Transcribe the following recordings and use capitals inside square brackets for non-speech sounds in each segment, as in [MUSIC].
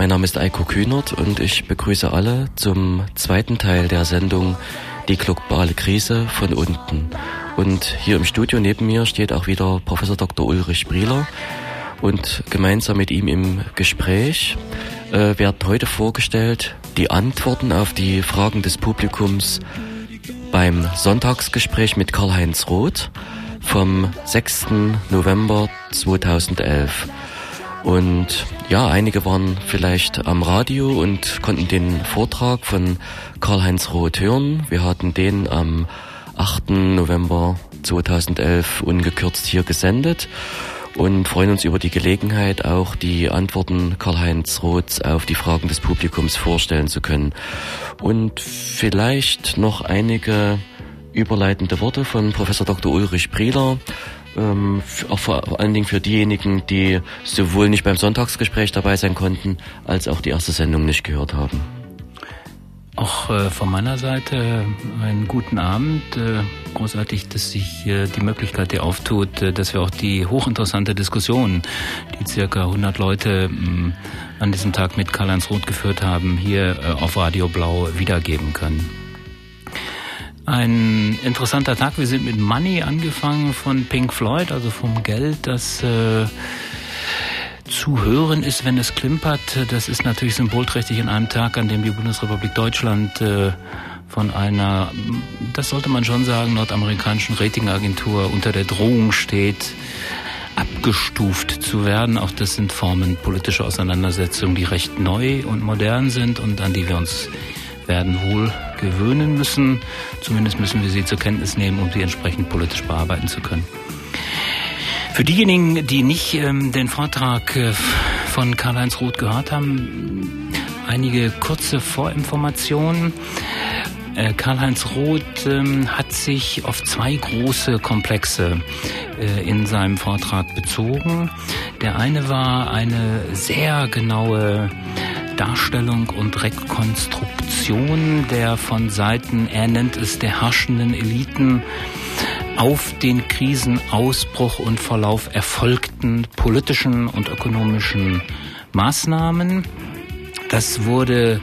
mein Name ist Eiko Kühnert und ich begrüße alle zum zweiten Teil der Sendung Die globale Krise von unten. Und hier im Studio neben mir steht auch wieder Professor Dr. Ulrich Brieler und gemeinsam mit ihm im Gespräch äh, werden heute vorgestellt die Antworten auf die Fragen des Publikums beim Sonntagsgespräch mit Karl-Heinz Roth vom 6. November 2011. Und ja, einige waren vielleicht am Radio und konnten den Vortrag von Karl-Heinz Roth hören. Wir hatten den am 8. November 2011 ungekürzt hier gesendet und freuen uns über die Gelegenheit, auch die Antworten Karl-Heinz Roths auf die Fragen des Publikums vorstellen zu können. Und vielleicht noch einige überleitende Worte von Professor Dr. Ulrich Prieler, ähm, auch vor allen Dingen für diejenigen, die sowohl nicht beim Sonntagsgespräch dabei sein konnten, als auch die erste Sendung nicht gehört haben. Auch äh, von meiner Seite äh, einen guten Abend. Äh, großartig, dass sich die Möglichkeit hier auftut, dass wir auch die hochinteressante Diskussion, die circa 100 Leute mm, an diesem Tag mit Karl-Heinz Roth geführt haben, hier auf Radio Blau wiedergeben können. Ein interessanter Tag. Wir sind mit Money angefangen von Pink Floyd, also vom Geld, das äh, zu hören ist, wenn es klimpert. Das ist natürlich symbolträchtig in einem Tag, an dem die Bundesrepublik Deutschland äh, von einer, das sollte man schon sagen, nordamerikanischen Ratingagentur unter der Drohung steht, abgestuft zu werden. Auch das sind Formen politischer Auseinandersetzungen, die recht neu und modern sind und an die wir uns werden wohl gewöhnen müssen. Zumindest müssen wir sie zur Kenntnis nehmen, um sie entsprechend politisch bearbeiten zu können. Für diejenigen, die nicht ähm, den Vortrag äh, von Karl-Heinz Roth gehört haben, einige kurze Vorinformationen. Äh, Karl-Heinz Roth ähm, hat sich auf zwei große Komplexe äh, in seinem Vortrag bezogen. Der eine war eine sehr genaue Darstellung und Rekonstruktion der von Seiten, er nennt es der herrschenden Eliten, auf den Krisenausbruch und Verlauf erfolgten politischen und ökonomischen Maßnahmen. Das wurde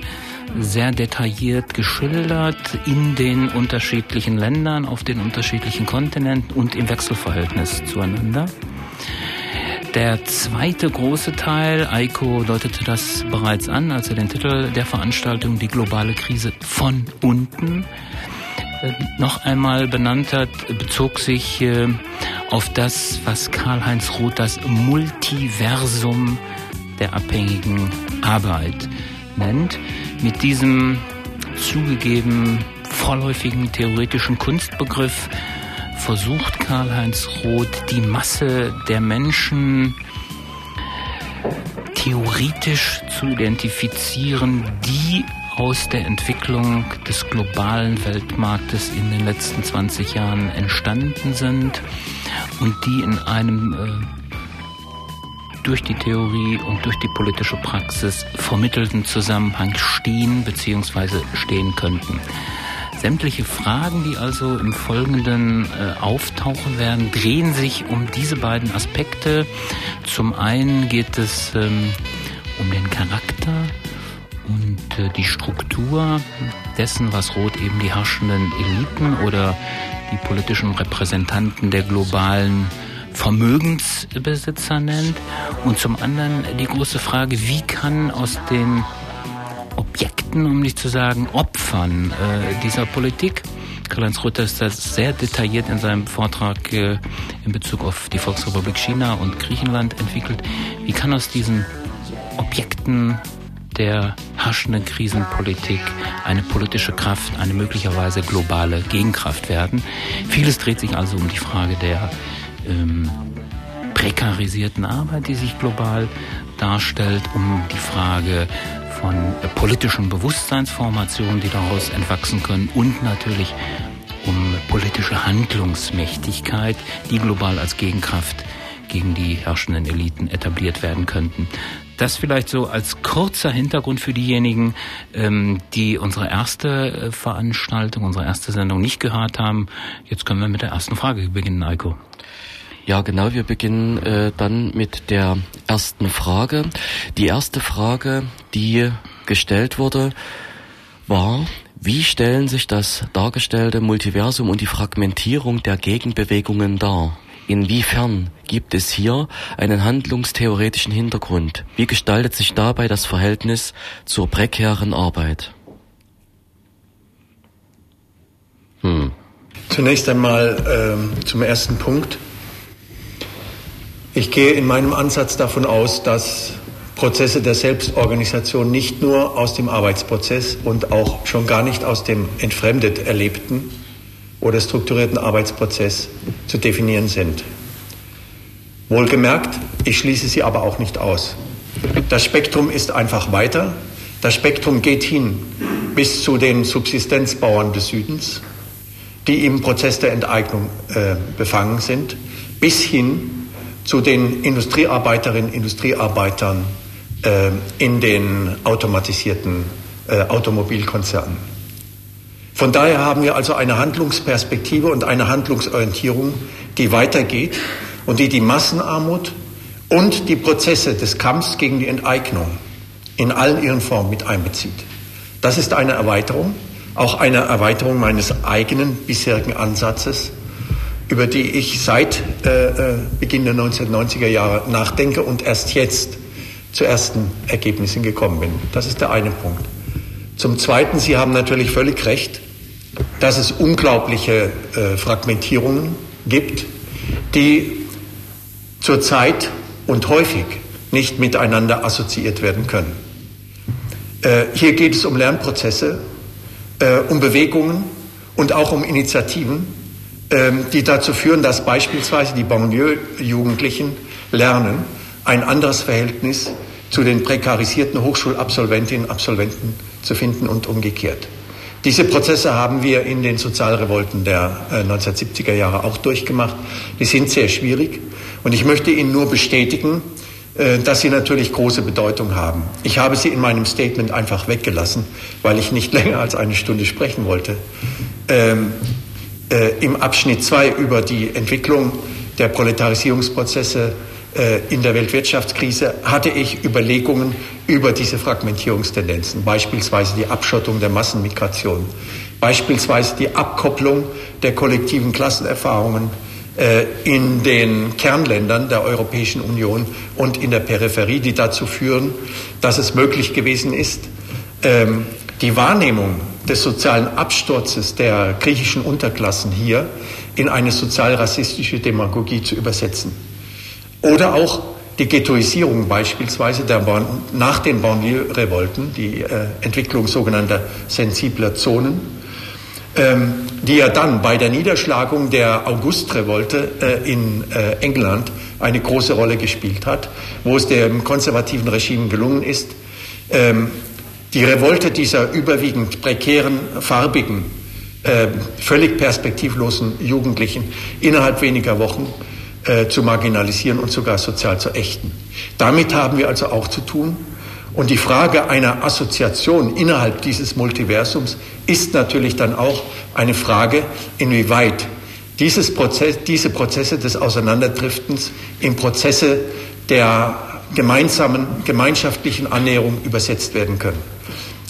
sehr detailliert geschildert in den unterschiedlichen Ländern, auf den unterschiedlichen Kontinenten und im Wechselverhältnis zueinander. Der zweite große Teil, Eiko deutete das bereits an, als er den Titel der Veranstaltung Die globale Krise von unten äh, noch einmal benannt hat, bezog sich äh, auf das, was Karl-Heinz Roth das Multiversum der abhängigen Arbeit nennt. Mit diesem zugegeben vorläufigen theoretischen Kunstbegriff versucht Karl-Heinz Roth die Masse der Menschen theoretisch zu identifizieren, die aus der Entwicklung des globalen Weltmarktes in den letzten 20 Jahren entstanden sind und die in einem äh, durch die Theorie und durch die politische Praxis vermittelten Zusammenhang stehen bzw. stehen könnten. Sämtliche Fragen, die also im Folgenden äh, auftauchen werden, drehen sich um diese beiden Aspekte. Zum einen geht es ähm, um den Charakter und äh, die Struktur dessen, was Roth eben die herrschenden Eliten oder die politischen Repräsentanten der globalen Vermögensbesitzer nennt. Und zum anderen die große Frage, wie kann aus den Objekten, um nicht zu sagen Opfern äh, dieser Politik. Karl-Heinz Rutter ist das sehr detailliert in seinem Vortrag äh, in Bezug auf die Volksrepublik China und Griechenland entwickelt. Wie kann aus diesen Objekten der herrschenden Krisenpolitik eine politische Kraft, eine möglicherweise globale Gegenkraft werden. Vieles dreht sich also um die Frage der ähm, prekarisierten Arbeit, die sich global darstellt, um die Frage von politischen Bewusstseinsformationen, die daraus entwachsen können und natürlich um politische Handlungsmächtigkeit, die global als Gegenkraft gegen die herrschenden Eliten etabliert werden könnten. Das vielleicht so als kurzer Hintergrund für diejenigen, ähm, die unsere erste äh, Veranstaltung, unsere erste Sendung nicht gehört haben. Jetzt können wir mit der ersten Frage beginnen, Eiko. Ja, genau. Wir beginnen äh, dann mit der ersten Frage. Die erste Frage, die gestellt wurde, war, wie stellen sich das dargestellte Multiversum und die Fragmentierung der Gegenbewegungen dar? Inwiefern gibt es hier einen handlungstheoretischen Hintergrund? Wie gestaltet sich dabei das Verhältnis zur prekären Arbeit? Hm. Zunächst einmal ähm, zum ersten Punkt. Ich gehe in meinem Ansatz davon aus, dass Prozesse der Selbstorganisation nicht nur aus dem Arbeitsprozess und auch schon gar nicht aus dem entfremdet erlebten oder strukturierten Arbeitsprozess zu definieren sind. Wohlgemerkt, ich schließe sie aber auch nicht aus. Das Spektrum ist einfach weiter. Das Spektrum geht hin bis zu den Subsistenzbauern des Südens, die im Prozess der Enteignung äh, befangen sind, bis hin zu den Industriearbeiterinnen, Industriearbeitern äh, in den automatisierten äh, Automobilkonzernen. Von daher haben wir also eine Handlungsperspektive und eine Handlungsorientierung, die weitergeht und die die Massenarmut und die Prozesse des Kampfs gegen die Enteignung in allen ihren Formen mit einbezieht. Das ist eine Erweiterung, auch eine Erweiterung meines eigenen bisherigen Ansatzes über die ich seit äh, äh Beginn der 1990er Jahre nachdenke und erst jetzt zu ersten Ergebnissen gekommen bin. Das ist der eine Punkt. Zum Zweiten, Sie haben natürlich völlig recht, dass es unglaubliche äh, Fragmentierungen gibt, die zurzeit und häufig nicht miteinander assoziiert werden können. Äh, hier geht es um Lernprozesse, äh, um Bewegungen und auch um Initiativen, die dazu führen, dass beispielsweise die Banlieue-Jugendlichen lernen, ein anderes Verhältnis zu den prekarisierten Hochschulabsolventinnen und Absolventen zu finden und umgekehrt. Diese Prozesse haben wir in den Sozialrevolten der 1970er äh, Jahre auch durchgemacht. Die sind sehr schwierig und ich möchte Ihnen nur bestätigen, äh, dass sie natürlich große Bedeutung haben. Ich habe sie in meinem Statement einfach weggelassen, weil ich nicht [LAUGHS] länger als eine Stunde sprechen wollte. Ähm, äh, im Abschnitt 2 über die Entwicklung der Proletarisierungsprozesse äh, in der Weltwirtschaftskrise hatte ich Überlegungen über diese Fragmentierungstendenzen, beispielsweise die Abschottung der Massenmigration, beispielsweise die Abkopplung der kollektiven Klassenerfahrungen äh, in den Kernländern der Europäischen Union und in der Peripherie, die dazu führen, dass es möglich gewesen ist, ähm, die Wahrnehmung des sozialen Absturzes der griechischen Unterklassen hier in eine sozialrassistische Demagogie zu übersetzen. Oder auch die Ghettoisierung beispielsweise der bon nach den Banlieue-Revolten, die äh, Entwicklung sogenannter sensibler Zonen, ähm, die ja dann bei der Niederschlagung der August-Revolte äh, in äh, England eine große Rolle gespielt hat, wo es dem konservativen Regime gelungen ist, ähm, die Revolte dieser überwiegend prekären, farbigen, äh, völlig perspektivlosen Jugendlichen innerhalb weniger Wochen äh, zu marginalisieren und sogar sozial zu ächten. Damit haben wir also auch zu tun. Und die Frage einer Assoziation innerhalb dieses Multiversums ist natürlich dann auch eine Frage, inwieweit dieses Prozess, diese Prozesse des Auseinanderdriftens in Prozesse der gemeinsamen, gemeinschaftlichen Annäherung übersetzt werden können.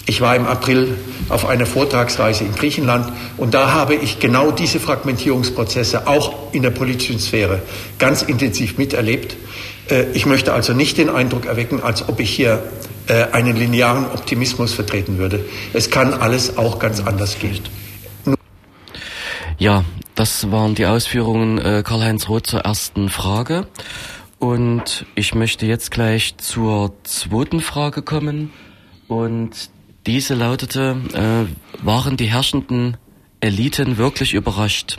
Ich war im April auf einer Vortragsreise in Griechenland und da habe ich genau diese Fragmentierungsprozesse auch in der politischen Sphäre ganz intensiv miterlebt. Äh, ich möchte also nicht den Eindruck erwecken, als ob ich hier äh, einen linearen Optimismus vertreten würde. Es kann alles auch ganz anders gehen. Ja, das waren die Ausführungen äh, Karl-Heinz Roth zur ersten Frage. Und ich möchte jetzt gleich zur zweiten Frage kommen. Und diese lautete, äh, waren die herrschenden Eliten wirklich überrascht?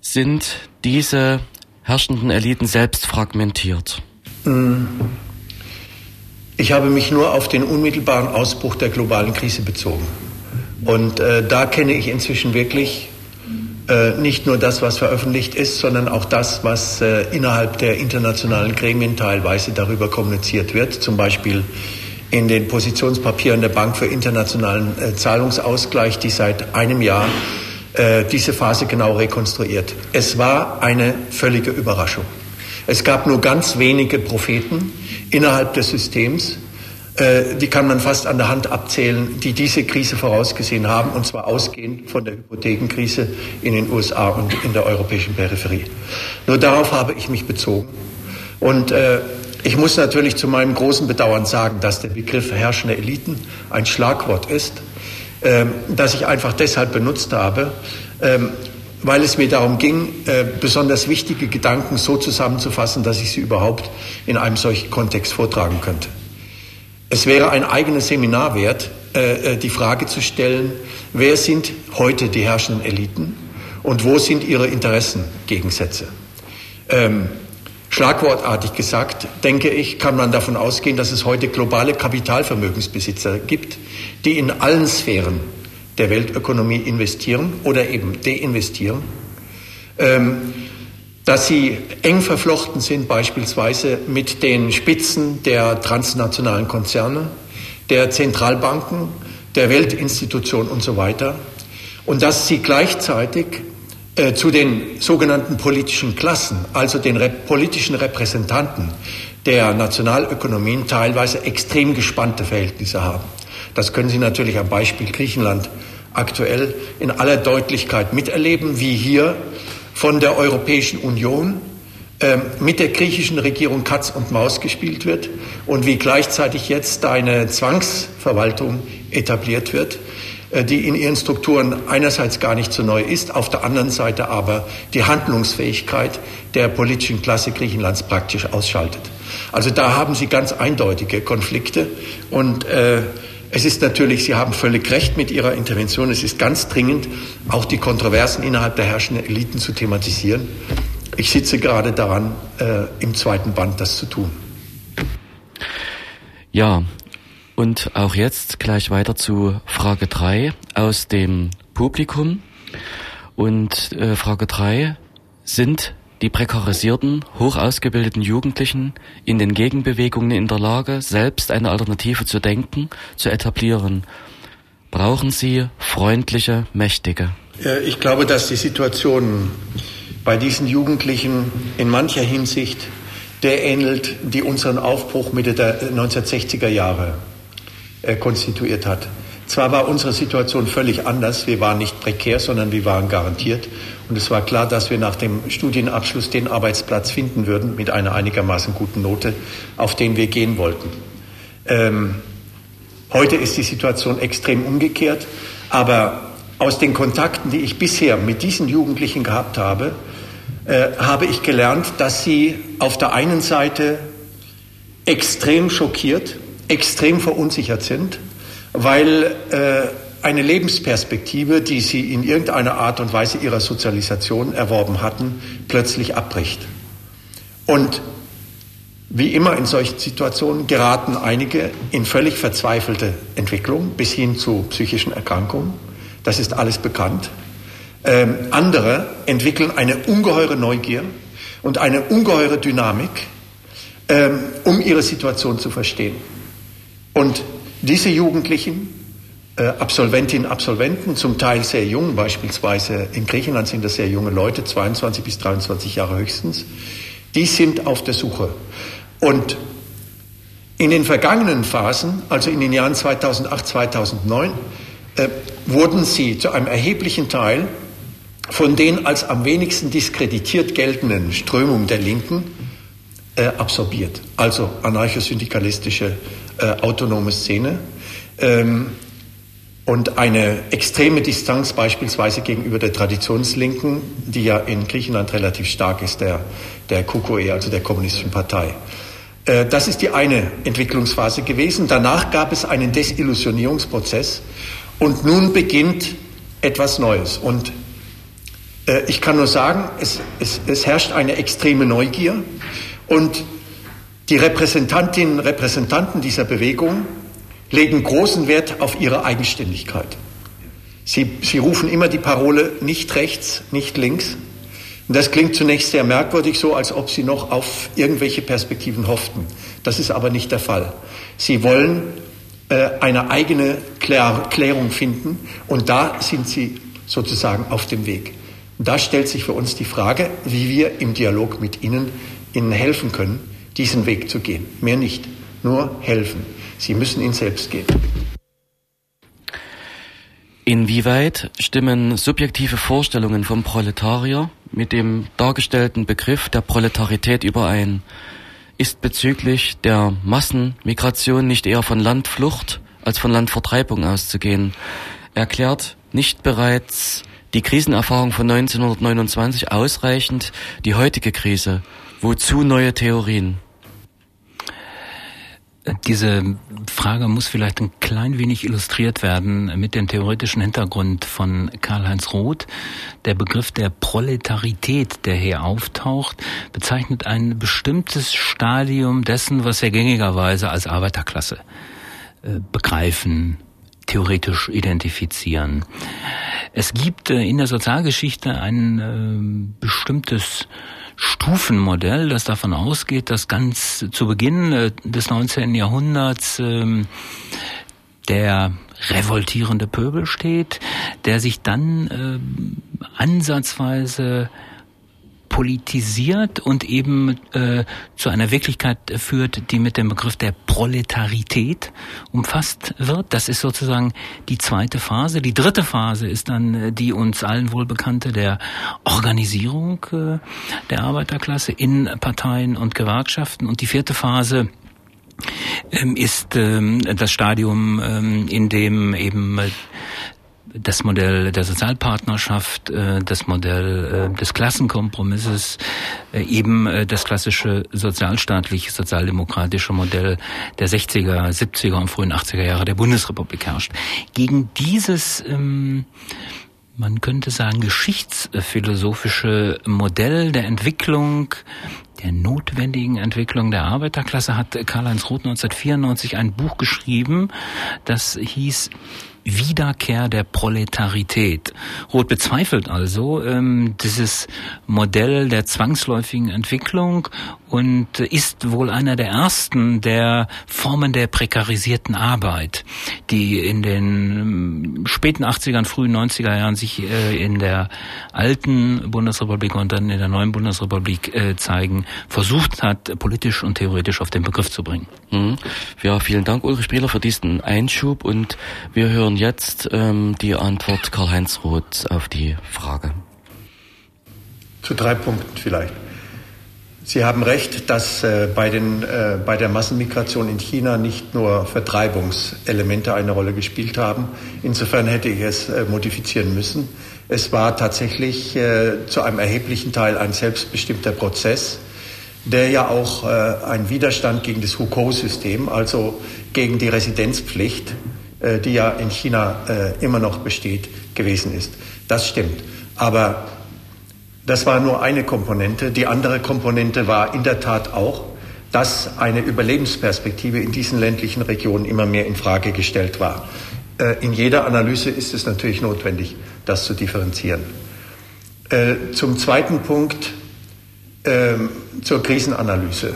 Sind diese herrschenden Eliten selbst fragmentiert? Mm. Ich habe mich nur auf den unmittelbaren Ausbruch der globalen Krise bezogen. Und äh, da kenne ich inzwischen wirklich äh, nicht nur das, was veröffentlicht ist, sondern auch das, was äh, innerhalb der internationalen Gremien teilweise darüber kommuniziert wird. Zum Beispiel in den Positionspapieren der Bank für internationalen äh, Zahlungsausgleich, die seit einem Jahr äh, diese Phase genau rekonstruiert. Es war eine völlige Überraschung. Es gab nur ganz wenige Propheten innerhalb des Systems, äh, die kann man fast an der Hand abzählen, die diese Krise vorausgesehen haben, und zwar ausgehend von der Hypothekenkrise in den USA und in der europäischen Peripherie. Nur darauf habe ich mich bezogen. Und äh, ich muss natürlich zu meinem großen Bedauern sagen, dass der Begriff herrschende Eliten ein Schlagwort ist, äh, das ich einfach deshalb benutzt habe, äh, weil es mir darum ging, äh, besonders wichtige Gedanken so zusammenzufassen, dass ich sie überhaupt in einem solchen Kontext vortragen könnte. Es wäre ein eigenes Seminar wert, äh, äh, die Frage zu stellen, wer sind heute die herrschenden Eliten und wo sind ihre Interessengegensätze? Ähm, schlagwortartig gesagt, denke ich, kann man davon ausgehen, dass es heute globale Kapitalvermögensbesitzer gibt, die in allen Sphären der Weltökonomie investieren oder eben deinvestieren. Ähm, dass sie eng verflochten sind beispielsweise mit den Spitzen der transnationalen Konzerne, der Zentralbanken, der Weltinstitution und so weiter und dass sie gleichzeitig äh, zu den sogenannten politischen Klassen, also den rep politischen Repräsentanten der Nationalökonomien teilweise extrem gespannte Verhältnisse haben. Das können Sie natürlich am Beispiel Griechenland aktuell in aller Deutlichkeit miterleben, wie hier von der Europäischen Union äh, mit der griechischen Regierung Katz und Maus gespielt wird und wie gleichzeitig jetzt eine Zwangsverwaltung etabliert wird, die in ihren Strukturen einerseits gar nicht so neu ist, auf der anderen Seite aber die Handlungsfähigkeit der politischen Klasse Griechenlands praktisch ausschaltet. Also da haben Sie ganz eindeutige Konflikte und äh, es ist natürlich, Sie haben völlig recht mit Ihrer Intervention, es ist ganz dringend, auch die Kontroversen innerhalb der herrschenden Eliten zu thematisieren. Ich sitze gerade daran, äh, im zweiten Band das zu tun. Ja, und auch jetzt gleich weiter zu Frage 3 aus dem Publikum. Und äh, Frage 3, sind die prekarisierten, hoch ausgebildeten Jugendlichen in den Gegenbewegungen in der Lage, selbst eine Alternative zu denken, zu etablieren? Brauchen sie freundliche Mächtige? Ich glaube, dass die Situation bei diesen Jugendlichen in mancher Hinsicht der ähnelt, die unseren Aufbruch Mitte der 1960er Jahre äh, konstituiert hat. Zwar war unsere Situation völlig anders, wir waren nicht prekär, sondern wir waren garantiert. Und es war klar, dass wir nach dem Studienabschluss den Arbeitsplatz finden würden mit einer einigermaßen guten Note, auf den wir gehen wollten. Ähm, heute ist die Situation extrem umgekehrt, aber aus den Kontakten, die ich bisher mit diesen Jugendlichen gehabt habe, äh, habe ich gelernt, dass sie auf der einen Seite extrem schockiert, extrem verunsichert sind, weil äh, eine Lebensperspektive, die sie in irgendeiner Art und Weise ihrer Sozialisation erworben hatten, plötzlich abbricht. Und wie immer in solchen Situationen geraten einige in völlig verzweifelte Entwicklung bis hin zu psychischen Erkrankungen. Das ist alles bekannt. Ähm, andere entwickeln eine ungeheure Neugier und eine ungeheure Dynamik, ähm, um ihre Situation zu verstehen. Und diese Jugendlichen äh, Absolventinnen, Absolventen, zum Teil sehr jung, beispielsweise in Griechenland sind das sehr junge Leute, 22 bis 23 Jahre höchstens, die sind auf der Suche. Und in den vergangenen Phasen, also in den Jahren 2008, 2009, äh, wurden sie zu einem erheblichen Teil von den als am wenigsten diskreditiert geltenden Strömungen der Linken äh, absorbiert. Also anarchosyndikalistische äh, autonome Szene. Ähm, und eine extreme Distanz beispielsweise gegenüber der Traditionslinken, die ja in Griechenland relativ stark ist, der, der KKE, also der Kommunistischen Partei. Äh, das ist die eine Entwicklungsphase gewesen. Danach gab es einen Desillusionierungsprozess und nun beginnt etwas Neues. Und äh, ich kann nur sagen, es, es, es herrscht eine extreme Neugier und die Repräsentantinnen und Repräsentanten dieser Bewegung legen großen Wert auf ihre Eigenständigkeit. Sie, sie rufen immer die Parole nicht rechts, nicht links. Und das klingt zunächst sehr merkwürdig, so als ob sie noch auf irgendwelche Perspektiven hofften. Das ist aber nicht der Fall. Sie wollen äh, eine eigene Klär Klärung finden und da sind sie sozusagen auf dem Weg. Da stellt sich für uns die Frage, wie wir im Dialog mit Ihnen Ihnen helfen können, diesen Weg zu gehen. Mehr nicht, nur helfen. Sie müssen ihn selbst gehen. Inwieweit stimmen subjektive Vorstellungen vom Proletarier mit dem dargestellten Begriff der Proletarität überein? Ist bezüglich der Massenmigration nicht eher von Landflucht als von Landvertreibung auszugehen? Erklärt nicht bereits die Krisenerfahrung von 1929 ausreichend die heutige Krise? Wozu neue Theorien? Diese Frage muss vielleicht ein klein wenig illustriert werden mit dem theoretischen Hintergrund von Karl-Heinz Roth. Der Begriff der Proletarität, der hier auftaucht, bezeichnet ein bestimmtes Stadium dessen, was wir gängigerweise als Arbeiterklasse äh, begreifen, theoretisch identifizieren. Es gibt äh, in der Sozialgeschichte ein äh, bestimmtes Stufenmodell, das davon ausgeht, dass ganz zu Beginn äh, des 19. Jahrhunderts ähm, der revoltierende Pöbel steht, der sich dann äh, ansatzweise politisiert und eben äh, zu einer Wirklichkeit führt, die mit dem Begriff der Proletarität umfasst wird. Das ist sozusagen die zweite Phase. Die dritte Phase ist dann äh, die uns allen wohlbekannte der Organisierung äh, der Arbeiterklasse in Parteien und Gewerkschaften. Und die vierte Phase ähm, ist ähm, das Stadium, ähm, in dem eben das Modell der Sozialpartnerschaft, äh, das Modell äh, des Klassenkompromisses, äh, eben das klassische sozialstaatliche, sozialdemokratische Modell der 60er, 70er und frühen 80er Jahre der Bundesrepublik herrscht. Gegen dieses ähm, man könnte sagen, geschichtsphilosophische Modell der Entwicklung, der notwendigen Entwicklung der Arbeiterklasse hat Karl-Heinz Roth 1994 ein Buch geschrieben, das hieß Wiederkehr der Proletarität. Roth bezweifelt also ähm, dieses Modell der zwangsläufigen Entwicklung und ist wohl einer der ersten der Formen der prekarisierten Arbeit, die in den ähm, späten 80ern, frühen 90er Jahren sich äh, in der alten Bundesrepublik und dann in der neuen Bundesrepublik äh, zeigen, versucht hat, politisch und theoretisch auf den Begriff zu bringen. Mhm. Ja, vielen Dank, Ulrich Spieler, für diesen Einschub und wir hören hören jetzt ähm, die Antwort Karl-Heinz Roth auf die Frage. Zu drei Punkten vielleicht. Sie haben recht, dass äh, bei, den, äh, bei der Massenmigration in China nicht nur Vertreibungselemente eine Rolle gespielt haben. Insofern hätte ich es äh, modifizieren müssen. Es war tatsächlich äh, zu einem erheblichen Teil ein selbstbestimmter Prozess, der ja auch äh, ein Widerstand gegen das Hukou-System, also gegen die Residenzpflicht, äh, die ja in China immer noch besteht, gewesen ist. Das stimmt. Aber das war nur eine Komponente. Die andere Komponente war in der Tat auch, dass eine Überlebensperspektive in diesen ländlichen Regionen immer mehr in Frage gestellt war. Äh, in jeder Analyse ist es natürlich notwendig, das zu differenzieren. Zum zweiten Punkt, ähm, zur Krisenanalyse.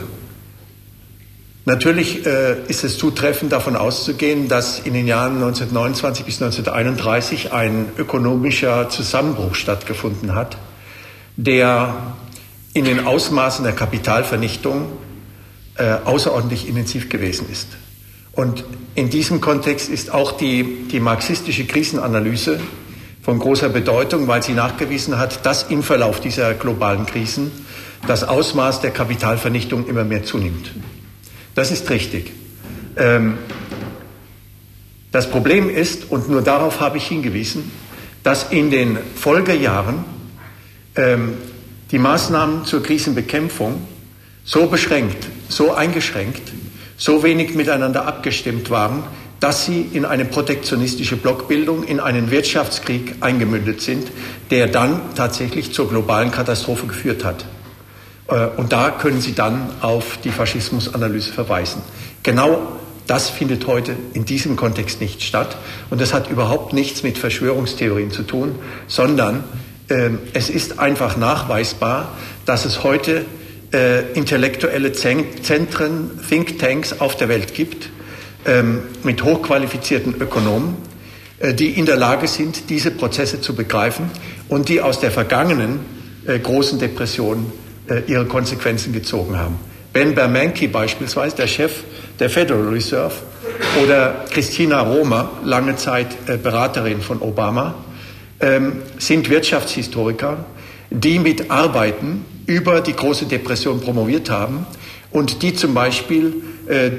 Natürlich äh, ist es zutreffend davon auszugehen, dass in den Jahren 1929 bis 1931 ein ökonomischer Zusammenbruch stattgefunden hat, der in den Ausmaßen der Kapitalvernichtung äh, außerordentlich intensiv gewesen ist. Und in diesem Kontext ist auch die, die marxistische Krisenanalyse von großer Bedeutung, weil sie nachgewiesen hat, dass im Verlauf dieser globalen Krisen das Ausmaß der Kapitalvernichtung immer mehr zunimmt. Das ist richtig. Ähm, das Problem ist, und nur darauf habe ich hingewiesen, dass in den Folgejahren die Maßnahmen zur Krisenbekämpfung so beschränkt, so eingeschränkt, so wenig miteinander abgestimmt waren, dass sie in eine protektionistische Blockbildung, in einen Wirtschaftskrieg eingemündet sind, der dann tatsächlich zur globalen Katastrophe geführt hat. Äh, und da können Sie dann auf die Faschismusanalyse verweisen. Genau das findet heute in diesem Kontext nicht statt. Und das hat überhaupt nichts mit Verschwörungstheorien zu tun, sondern es ist einfach nachweisbar, dass es heute äh, intellektuelle Zentren, Thinktanks auf der Welt gibt, ähm, mit hochqualifizierten Ökonomen, äh, die in der Lage sind, diese Prozesse zu begreifen und die aus der vergangenen äh, großen Depression ihre Konsequenzen gezogen haben. Ben Bernanke beispielsweise, der Chef der Federal Reserve, oder Christina Romer, lange Zeit Beraterin von Obama, ähm, sind Wirtschaftshistoriker, die mit Arbeiten über die große Depression promoviert haben und die zum Beispiel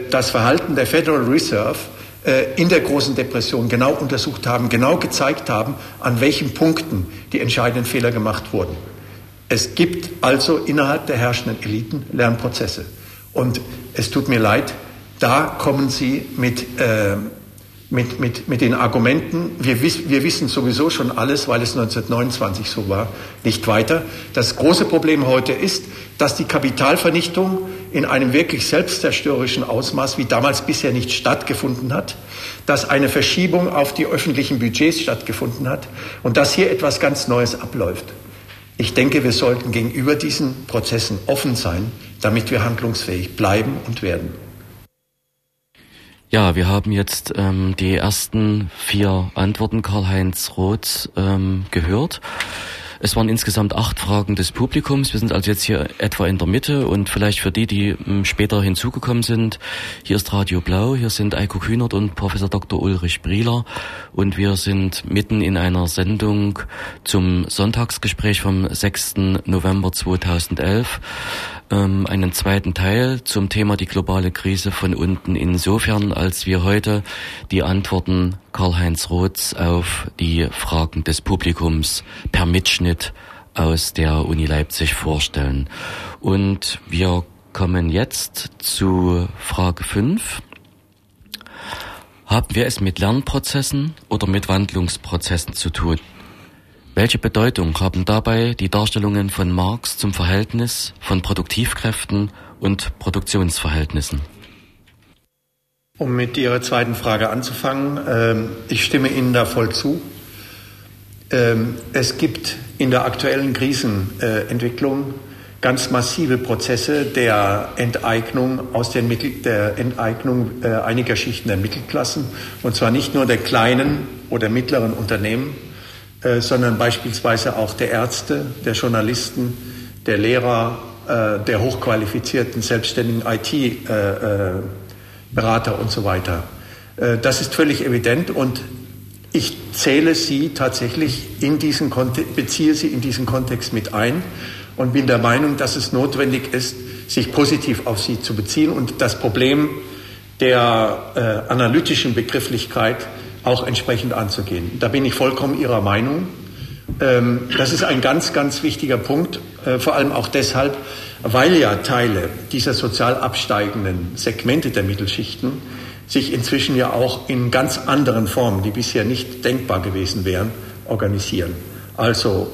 das Verhalten der Federal Reserve äh, in der großen Depression genau untersucht haben, genau gezeigt haben, an welchen Punkten die entscheidenden Fehler gemacht wurden. Es gibt also innerhalb der herrschenden Eliten Lernprozesse. Und es tut mir leid, da kommen Sie mit äh, mit, mit, mit den Argumenten, wir, wiss, wir wissen sowieso schon alles, weil es 1929 so war, nicht weiter. Das große Problem heute ist, dass die Kapitalvernichtung in einem wirklich selbstzerstörerischen Ausmaß wie damals bisher nicht stattgefunden hat, dass eine Verschiebung auf die öffentlichen Budgets stattgefunden hat und dass hier etwas ganz Neues abläuft. Ich denke, wir sollten gegenüber diesen Prozessen offen sein, damit wir handlungsfähig bleiben und werden. Ja, wir haben jetzt ähm, die ersten vier Antworten Karl-Heinz Roth ähm, gehört. Es waren insgesamt acht Fragen des Publikums. Wir sind also jetzt hier etwa in der Mitte und vielleicht für die, die ähm, später hinzugekommen sind. Hier ist Radio Blau, hier sind Eiko Kühnert und Professor Dr. Ulrich Brieler und wir sind mitten in einer Sendung zum Sonntagsgespräch vom 6. November 2011 ähm, einen zweiten Teil zum Thema die globale Krise von unten insofern, als wir heute die Antworten Karl-Heinz Roths auf die Fragen des Publikums per Mitschnitt aus der Uni Leipzig vorstellen. Und wir kommen jetzt zu Frage 5. Haben wir es mit Lernprozessen oder mit Wandlungsprozessen zu tun? Welche Bedeutung haben dabei die Darstellungen von Marx zum Verhältnis von Produktivkräften und Produktionsverhältnissen? Um mit Ihrer zweiten Frage anzufangen, ähm, ich stimme Ihnen da voll zu. Ähm, es gibt in der aktuellen Krisenentwicklung ganz massive Prozesse der Enteignung aus den Mittel, der Enteignung äh, einiger Schichten der Mittelklassen und zwar nicht nur der kleinen oder mittleren Unternehmen, äh, sondern beispielsweise auch der Ärzte, der Journalisten, der Lehrer, äh, der hochqualifizierten selbstständigen IT-Berater und so weiter. Das ist völlig evident und ich zähle sie tatsächlich in diesen Kontext, beziehe sie in diesen Kontext mit ein und bin der Meinung, dass es notwendig ist, sich positiv auf sie zu beziehen und das Problem der äh, analytischen Begrifflichkeit auch entsprechend anzugehen. Da bin ich vollkommen Ihrer Meinung. Ähm, das ist ein ganz, ganz wichtiger Punkt, äh, vor allem auch deshalb, weil ja Teile dieser sozial absteigenden Segmente der Mittelschichten sich inzwischen ja auch in ganz anderen Formen, die bisher nicht denkbar gewesen wären, organisieren. Also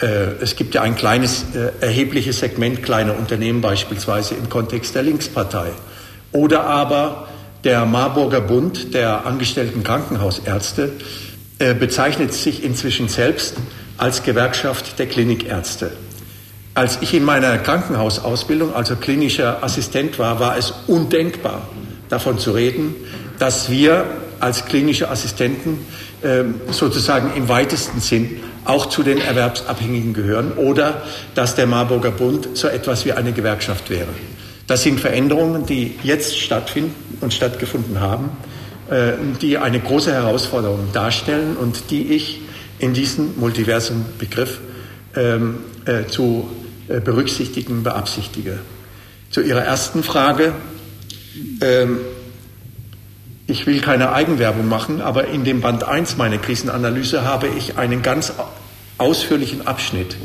äh, es gibt ja ein kleines, äh, erhebliches Segment kleiner Unternehmen beispielsweise im Kontext der Linkspartei. Oder aber der Marburger Bund der angestellten Krankenhausärzte äh, bezeichnet sich inzwischen selbst als Gewerkschaft der Klinikärzte. Als ich in meiner Krankenhausausbildung, also klinischer Assistent war, war es undenkbar, davon zu reden, dass wir als klinische Assistenten äh, sozusagen im weitesten Sinn auch zu den Erwerbsabhängigen gehören oder dass der Marburger Bund so etwas wie eine Gewerkschaft wäre. Das sind Veränderungen, die jetzt stattfinden und stattgefunden haben, äh, die eine große Herausforderung darstellen und die ich in diesem multiversen Begriff ähm, äh, zu äh, berücksichtigen beabsichtige. Zu Ihrer ersten Frage ähm, ich will keine Eigenwerbung machen, aber in dem Band 1 meiner Krisenanalyse habe ich einen ganz ausführlichen Abschnitt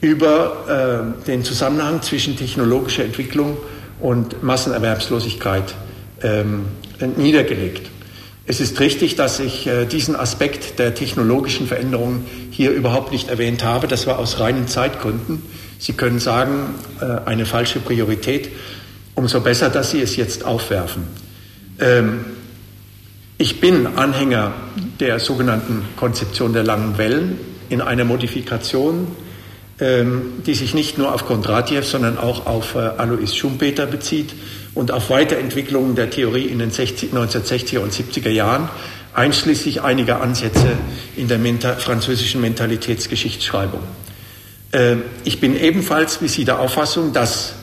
über äh, den Zusammenhang zwischen technologischer Entwicklung und Massenerwerbslosigkeit ähm, niedergelegt. Es ist richtig, dass ich äh, diesen Aspekt der technologischen Veränderungen hier überhaupt nicht erwähnt habe. Das war aus reinen Zeitgründen. Sie können sagen, äh, eine falsche Priorität. Umso besser, dass Sie es jetzt aufwerfen. Ähm, ich bin Anhänger der sogenannten Konzeption der langen Wellen in einer Modifikation, die sich nicht nur auf Kondratjew, sondern auch auf äh, Alois Schumpeter bezieht und auf Weiterentwicklungen der Theorie in den 60, 1960er und 70er Jahren, einschließlich einiger Ansätze in der Menta französischen Mentalitätsgeschichtsschreibung. Äh, ich bin ebenfalls wie Sie der Auffassung, dass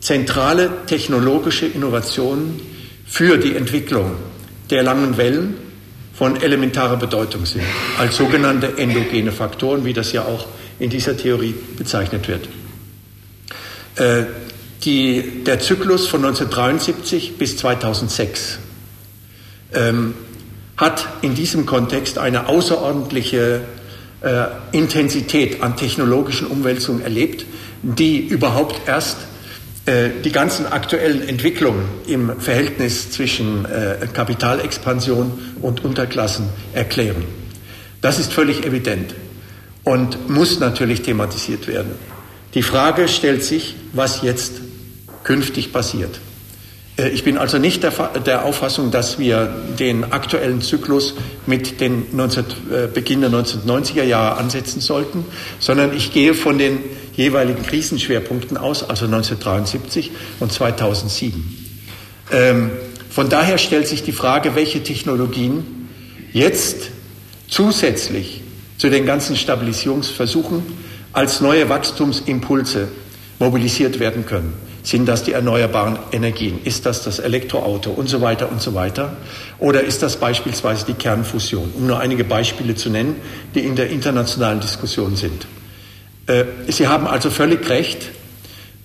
zentrale technologische Innovationen für die Entwicklung der langen Wellen von elementarer Bedeutung sind, als sogenannte endogene Faktoren, wie das ja auch in dieser Theorie bezeichnet wird. Äh, die, der Zyklus von 1973 bis 2006 ähm, hat in diesem Kontext eine außerordentliche äh, Intensität an technologischen Umwälzungen erlebt, die überhaupt erst die ganzen aktuellen Entwicklungen im Verhältnis zwischen äh, Kapitalexpansion und Unterklassen erklären. Das ist völlig evident und muss natürlich thematisiert werden. Die Frage stellt sich, was jetzt künftig passiert. Äh, ich bin also nicht der, der, Auffassung, dass wir den aktuellen Zyklus mit den 19, äh, Beginn der 1990er Jahre ansetzen sollten, sondern ich gehe von den jeweiligen Krisenschwerpunkten aus, also 1973 und 2007. Ähm, von daher stellt sich die Frage, welche Technologien jetzt zusätzlich zu den ganzen Stabilisierungsversuchen als neue Wachstumsimpulse mobilisiert werden können. Sind das die erneuerbaren Energien? Ist das das Elektroauto und so weiter und so weiter? Oder ist das beispielsweise die Kernfusion? Um nur einige Beispiele zu nennen, die in der internationalen Diskussion sind. Äh, Sie haben also völlig recht.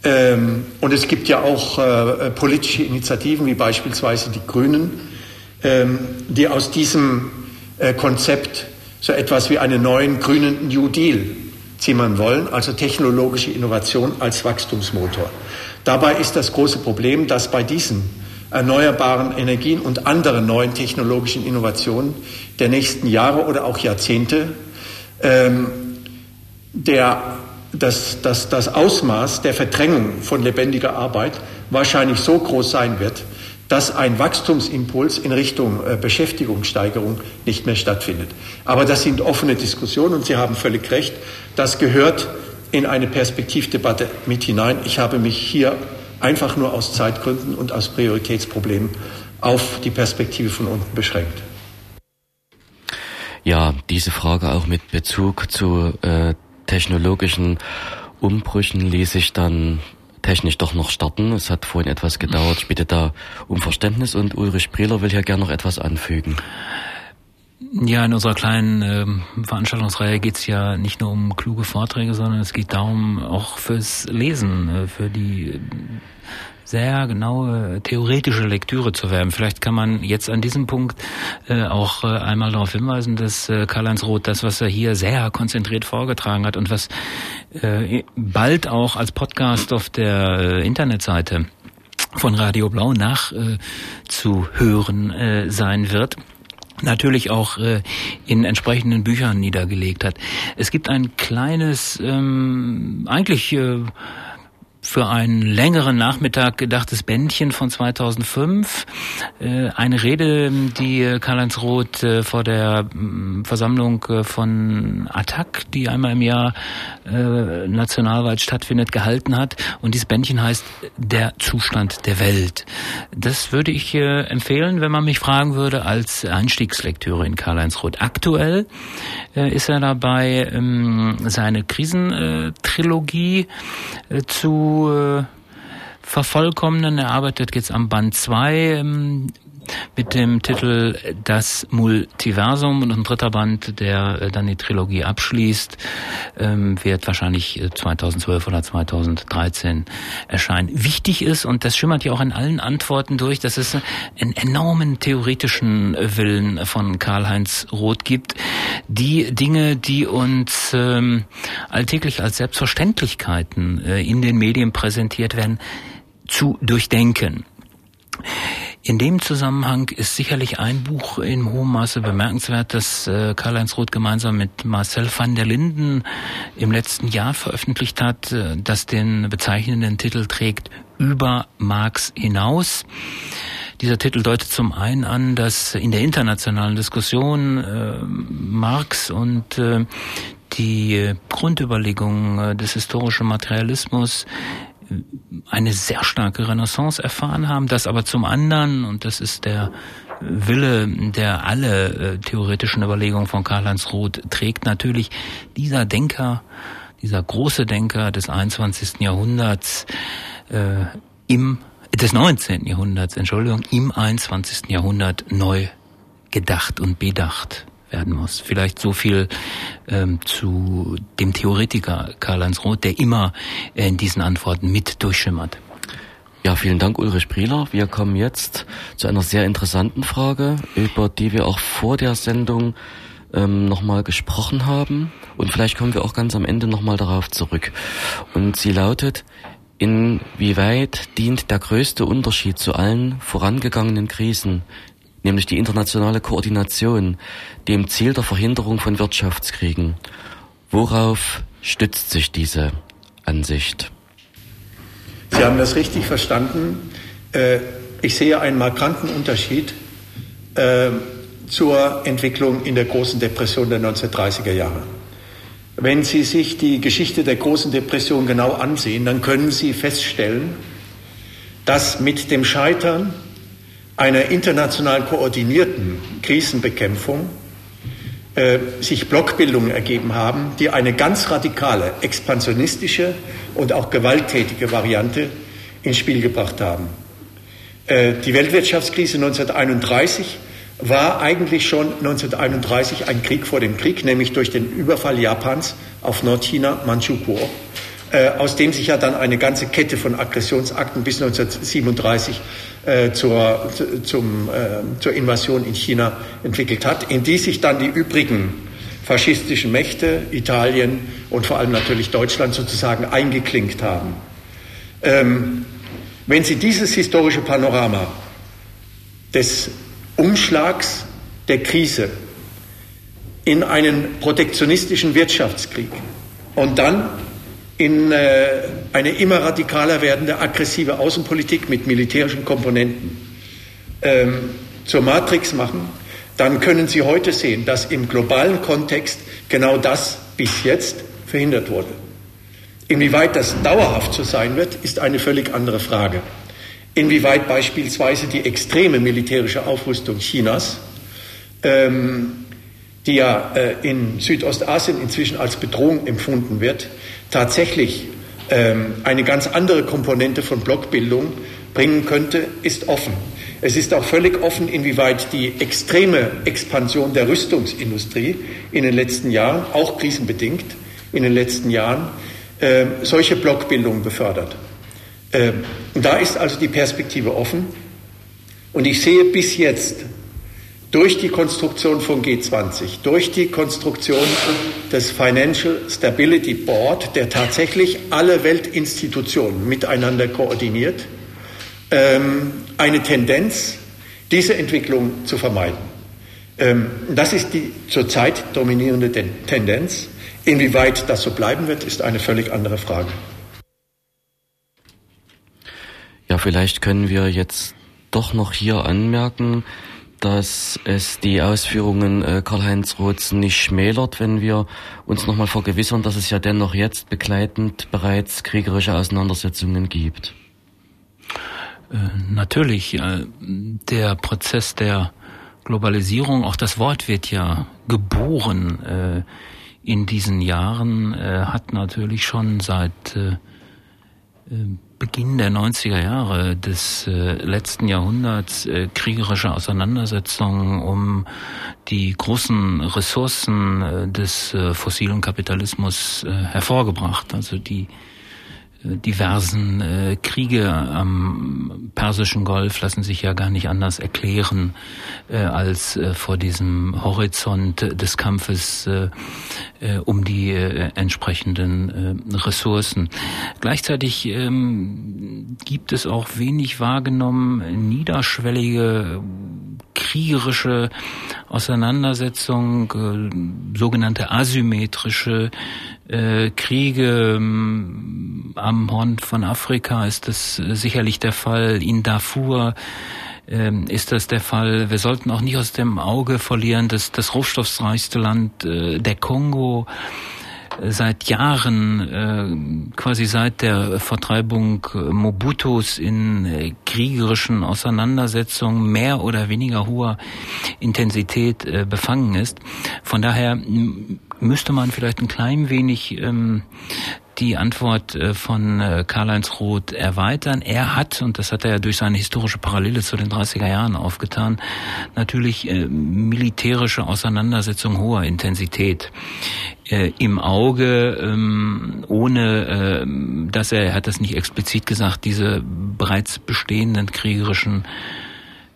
Ähm, und es gibt ja auch äh, politische Initiativen, wie beispielsweise die Grünen, ähm, die aus diesem äh, Konzept so etwas wie einen neuen grünen New Deal zimmern wollen, also technologische Innovation als Wachstumsmotor. Dabei ist das große Problem, dass bei diesen erneuerbaren Energien und anderen neuen technologischen Innovationen der nächsten Jahre oder auch Jahrzehnte ähm, der, das, das, das Ausmaß der Verdrängung von lebendiger Arbeit wahrscheinlich so groß sein wird, dass ein Wachstumsimpuls in Richtung äh, Beschäftigungssteigerung nicht mehr stattfindet. Aber das sind offene Diskussionen und Sie haben völlig recht. Das gehört in eine Perspektivdebatte mit hinein. Ich habe mich hier einfach nur aus Zeitgründen und aus Prioritätsproblemen auf die Perspektive von unten beschränkt. Ja, diese Frage auch mit Bezug zu äh, technologischen Umbrüchen ließ sich dann technisch doch noch starten. Es hat vorhin etwas gedauert. Ich bitte da um Verständnis und Ulrich Brieler will hier gerne noch etwas anfügen. Ja, in unserer kleinen äh, Veranstaltungsreihe geht's ja nicht nur um kluge Vorträge, sondern es geht darum, auch fürs Lesen, äh, für die sehr genaue theoretische Lektüre zu werben. Vielleicht kann man jetzt an diesem Punkt äh, auch äh, einmal darauf hinweisen, dass äh, Karl-Heinz Roth das, was er hier sehr konzentriert vorgetragen hat und was bald auch als Podcast auf der Internetseite von Radio Blau nachzuhören äh, sein wird, natürlich auch äh, in entsprechenden Büchern niedergelegt hat. Es gibt ein kleines, ähm, eigentlich äh, für einen längeren Nachmittag gedachtes Bändchen von 2005. Äh, eine Rede, die Karl-Heinz Roth äh, vor der mm, Versammlung äh, von Attac, die einmal im Jahr nationalweit stattfindet, gehalten hat. Und dieses Bändchen heißt Der Zustand der Welt. Das würde ich empfehlen, wenn man mich fragen würde, als Einstiegslektüre in Karl-Heinz Roth. Aktuell ist er dabei, ähm, seine Krisentrilogie zu äh, vervollkommnen. Er arbeitet jetzt am Band 2 ähm, mit dem Titel Das Multiversum und ein dritter Band, der äh, dann die Trilogie abschließt, ähm, wird wahrscheinlich 2012 äh, oder 2013 erscheinen. Wichtig ist, und das schimmert ja auch in allen Antworten durch, dass es einen enormen theoretischen Willen von Karl-Heinz Roth gibt, die Dinge, die uns ähm, alltäglich als Selbstverständlichkeiten äh, in den Medien präsentiert werden, zu durchdenken. In dem Zusammenhang ist sicherlich ein Buch in hohem Maße bemerkenswert, das äh, Karl-Heinz Roth gemeinsam mit Marcel van der Linden im letzten Jahr veröffentlicht hat, äh, das den bezeichnenden Titel trägt Über Marx hinaus. Dieser Titel deutet zum einen an, dass in der internationalen Diskussion äh, Marx und äh, die äh, des historischen Materialismus eine sehr starke Renaissance erfahren haben, das aber zum anderen, und das ist der Wille, der alle äh, theoretischen Überlegungen von Karl-Heinz Roth trägt, natürlich dieser Denker, dieser große Denker des 21. Jahrhunderts äh, im des 19. Jahrhunderts, Entschuldigung, im 21. Jahrhundert neu gedacht und bedacht werden muss. Vielleicht so viel ähm, zu dem Theoretiker Karl-Heinz Roth, der immer in diesen Antworten mit durchschimmert. Ja, vielen Dank, Ulrich Prieler. Wir kommen jetzt zu einer sehr interessanten Frage, über die wir auch vor der Sendung ähm, nochmal gesprochen haben. Und vielleicht kommen wir auch ganz am Ende nochmal darauf zurück. Und sie lautet, inwieweit dient der größte Unterschied zu allen vorangegangenen Krisen, nämlich die internationale Koordination, dem Ziel der Verhinderung von Wirtschaftskriegen? Worauf stützt sich diese Ansicht? Sie haben das richtig verstanden. Äh, ich sehe einen markanten Unterschied äh, zur Entwicklung in der großen Depression der 1930er Jahre. Wenn Sie sich die Geschichte der großen Depression genau ansehen, dann können Sie feststellen, dass mit dem Scheitern einer international koordinierten Krisenbekämpfung äh, sich Blockbildungen ergeben haben, die eine ganz radikale, expansionistische und auch gewalttätige Variante ins Spiel gebracht haben. Äh, die Weltwirtschaftskrise 1931 war eigentlich schon 1931 ein Krieg vor dem Krieg, nämlich durch den Überfall Japans auf Nordchina, Manchukuo, aus dem sich ja dann eine ganze Kette von Aggressionsakten bis 1937 äh, zur, zum, äh, zur Invasion in China entwickelt hat, in die sich dann die übrigen faschistischen Mächte, Italien und vor allem natürlich Deutschland sozusagen eingeklinkt haben. Ähm, wenn Sie dieses historische Panorama des Umschlags der Krise in einen protektionistischen Wirtschaftskrieg und dann in äh, eine immer radikaler werdende aggressive Außenpolitik mit militärischen Komponenten ähm, zur Matrix machen, dann können Sie heute sehen, dass im globalen Kontext genau das bis jetzt verhindert wurde. Inwieweit das dauerhaft so sein wird, ist eine völlig andere Frage. Inwieweit beispielsweise die extreme militärische Aufrüstung Chinas, ähm, die ja äh, in Südostasien inzwischen als Bedrohung empfunden wird, tatsächlich ähm, eine ganz andere Komponente von Blockbildung bringen könnte, ist offen. Es ist auch völlig offen, inwieweit die extreme Expansion der Rüstungsindustrie in den letzten Jahren, auch krisenbedingt in den letzten Jahren, äh, solche Blockbildungen befördert. Äh, da ist also die Perspektive offen. Und ich sehe bis jetzt durch die Konstruktion von G20, durch die Konstruktion des Financial Stability Board, der tatsächlich alle Weltinstitutionen miteinander koordiniert, ähm, eine Tendenz, diese Entwicklung zu vermeiden. Ähm, das ist die zurzeit dominierende Tendenz. Inwieweit das so bleiben wird, ist eine völlig andere Frage. Ja, vielleicht können wir jetzt doch noch hier anmerken, dass es die Ausführungen äh, Karl-Heinz Roths nicht schmälert, wenn wir uns nochmal vergewissern, dass es ja dennoch jetzt begleitend bereits kriegerische Auseinandersetzungen gibt. Äh, natürlich, äh, der Prozess der Globalisierung, auch das Wort wird ja geboren äh, in diesen Jahren, äh, hat natürlich schon seit äh, Beginn der 90er Jahre des äh, letzten Jahrhunderts äh, kriegerische Auseinandersetzungen um die großen Ressourcen äh, des fossilen Kapitalismus hervorgebracht. Also die diversen äh, Kriege am Persischen Golf lassen sich ja gar nicht anders erklären äh, als äh, vor diesem Horizont des Kampfes äh, äh, um die äh, entsprechenden Ressourcen. Gleichzeitig ähm, gibt es auch wenig wahrgenommen niederschwellige kriegerische Auseinandersetzung, sogenannte asymmetrische Kriege ähm, am Horn von Afrika ist das äh, sicherlich der Fall. In Darfur ähm, ist das der Fall. Wir sollten auch nicht aus dem Auge verlieren, dass das rohstoffreichste Land, äh, der Kongo, seit Jahren, äh, quasi seit der Vertreibung Mobutus in äh, kriegerischen Auseinandersetzungen mehr oder weniger hoher Intensität äh, befangen ist. Von daher müsste man vielleicht ein klein wenig ähm, die Antwort äh, von äh, Karl-Heinz Roth erweitern. Er hat, und das hat er ja durch seine historische Parallele zu den 30er Jahren aufgetan, natürlich äh, militärische Auseinandersetzungen hoher Intensität im Auge, ähm, ohne dass er, er hat das nicht explizit gesagt, diese bereits bestehenden kriegerischen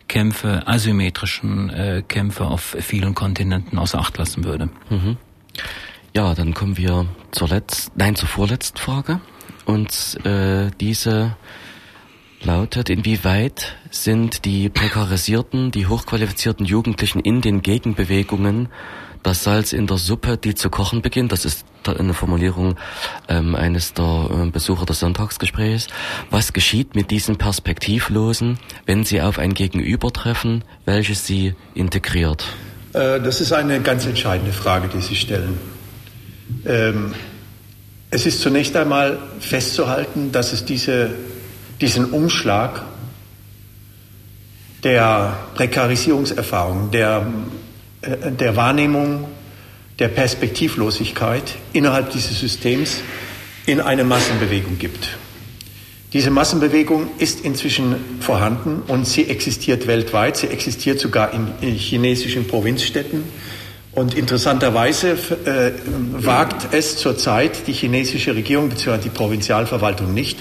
Kämpfe, asymmetrischen Kämpfe auf vielen Kontinenten außer Acht lassen würde. Mhm. Ja, dann kommen wir zur letzten, nein, zur vorletzten Frage. Und äh, diese lautet, inwieweit sind die prekarisierten, die hochqualifizierten Jugendlichen in den Gegenbewegungen das Salz in der Suppe, die zu kochen beginnt, das ist eine Formulierung ähm, eines der äh, Besucher des Sonntagsgesprächs. Was geschieht mit diesen Perspektivlosen, wenn sie auf ein Gegenüber treffen, welches sie integriert? Äh, das ist eine ganz entscheidende Frage, die Sie stellen. Ähm, es ist zunächst einmal festzuhalten, dass es diese, diesen Umschlag der Prekarisierungserfahrung, der, äh, der Wahrnehmung der Perspektivlosigkeit innerhalb dieses Systems in eine Massenbewegung gibt. Diese Massenbewegung ist inzwischen vorhanden und sie existiert weltweit. Sie existiert sogar in, in chinesischen Provinzstädten. Und interessanterweise äh, wagt es zurzeit die chinesische Regierung bzw. die Provinzialverwaltung nicht,